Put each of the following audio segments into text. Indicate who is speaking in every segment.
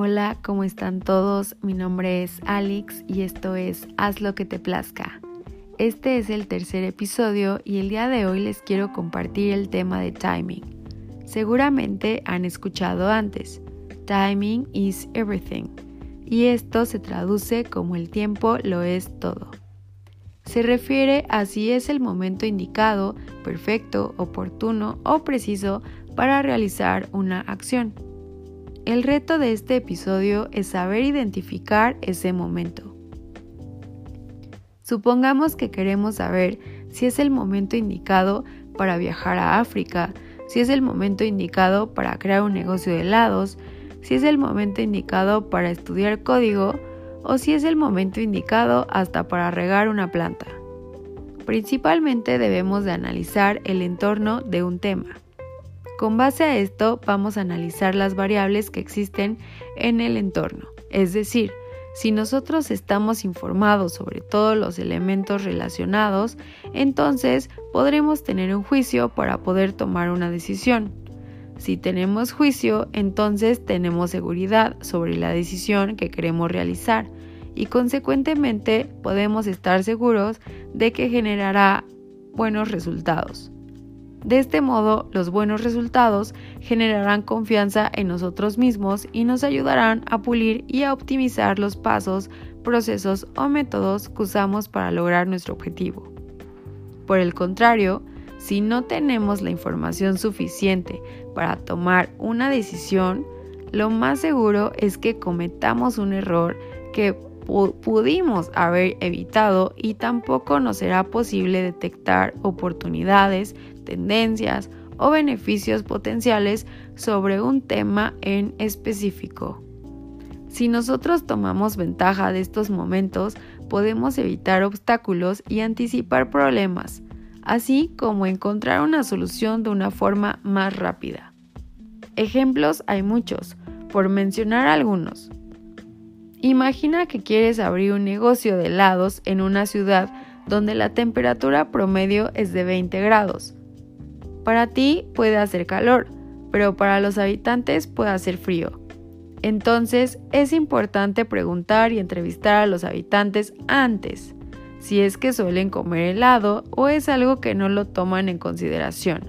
Speaker 1: Hola, ¿cómo están todos? Mi nombre es Alex y esto es Haz lo que te plazca. Este es el tercer episodio y el día de hoy les quiero compartir el tema de timing. Seguramente han escuchado antes, timing is everything, y esto se traduce como el tiempo lo es todo. Se refiere a si es el momento indicado, perfecto, oportuno o preciso para realizar una acción. El reto de este episodio es saber identificar ese momento. Supongamos que queremos saber si es el momento indicado para viajar a África, si es el momento indicado para crear un negocio de helados, si es el momento indicado para estudiar código o si es el momento indicado hasta para regar una planta. Principalmente debemos de analizar el entorno de un tema. Con base a esto vamos a analizar las variables que existen en el entorno, es decir, si nosotros estamos informados sobre todos los elementos relacionados, entonces podremos tener un juicio para poder tomar una decisión. Si tenemos juicio, entonces tenemos seguridad sobre la decisión que queremos realizar y consecuentemente podemos estar seguros de que generará buenos resultados. De este modo, los buenos resultados generarán confianza en nosotros mismos y nos ayudarán a pulir y a optimizar los pasos, procesos o métodos que usamos para lograr nuestro objetivo. Por el contrario, si no tenemos la información suficiente para tomar una decisión, lo más seguro es que cometamos un error que pudimos haber evitado y tampoco nos será posible detectar oportunidades, tendencias o beneficios potenciales sobre un tema en específico. Si nosotros tomamos ventaja de estos momentos, podemos evitar obstáculos y anticipar problemas, así como encontrar una solución de una forma más rápida. Ejemplos hay muchos, por mencionar algunos. Imagina que quieres abrir un negocio de helados en una ciudad donde la temperatura promedio es de 20 grados. Para ti puede hacer calor, pero para los habitantes puede hacer frío. Entonces es importante preguntar y entrevistar a los habitantes antes, si es que suelen comer helado o es algo que no lo toman en consideración.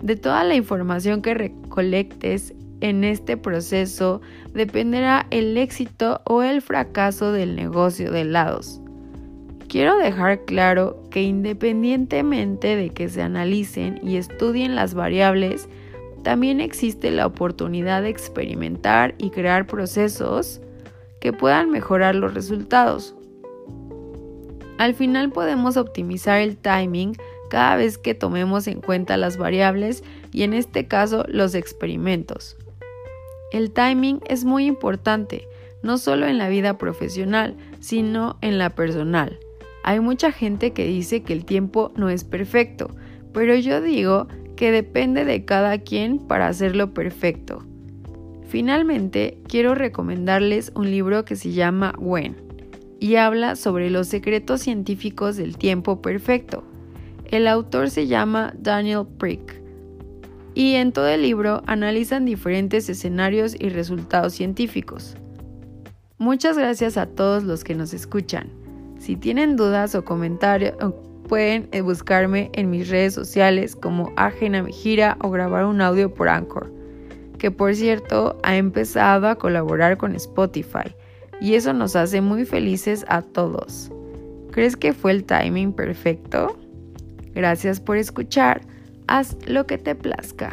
Speaker 1: De toda la información que recolectes en este proceso dependerá el éxito o el fracaso del negocio de helados. Quiero dejar claro que independientemente de que se analicen y estudien las variables, también existe la oportunidad de experimentar y crear procesos que puedan mejorar los resultados. Al final podemos optimizar el timing cada vez que tomemos en cuenta las variables y en este caso los experimentos. El timing es muy importante, no solo en la vida profesional, sino en la personal. Hay mucha gente que dice que el tiempo no es perfecto, pero yo digo que depende de cada quien para hacerlo perfecto. Finalmente, quiero recomendarles un libro que se llama When y habla sobre los secretos científicos del tiempo perfecto. El autor se llama Daniel Prick y en todo el libro analizan diferentes escenarios y resultados científicos. Muchas gracias a todos los que nos escuchan. Si tienen dudas o comentarios, pueden eh, buscarme en mis redes sociales como Ajena Mejira o grabar un audio por Anchor, que por cierto ha empezado a colaborar con Spotify y eso nos hace muy felices a todos. ¿Crees que fue el timing perfecto? Gracias por escuchar haz lo que te plazca.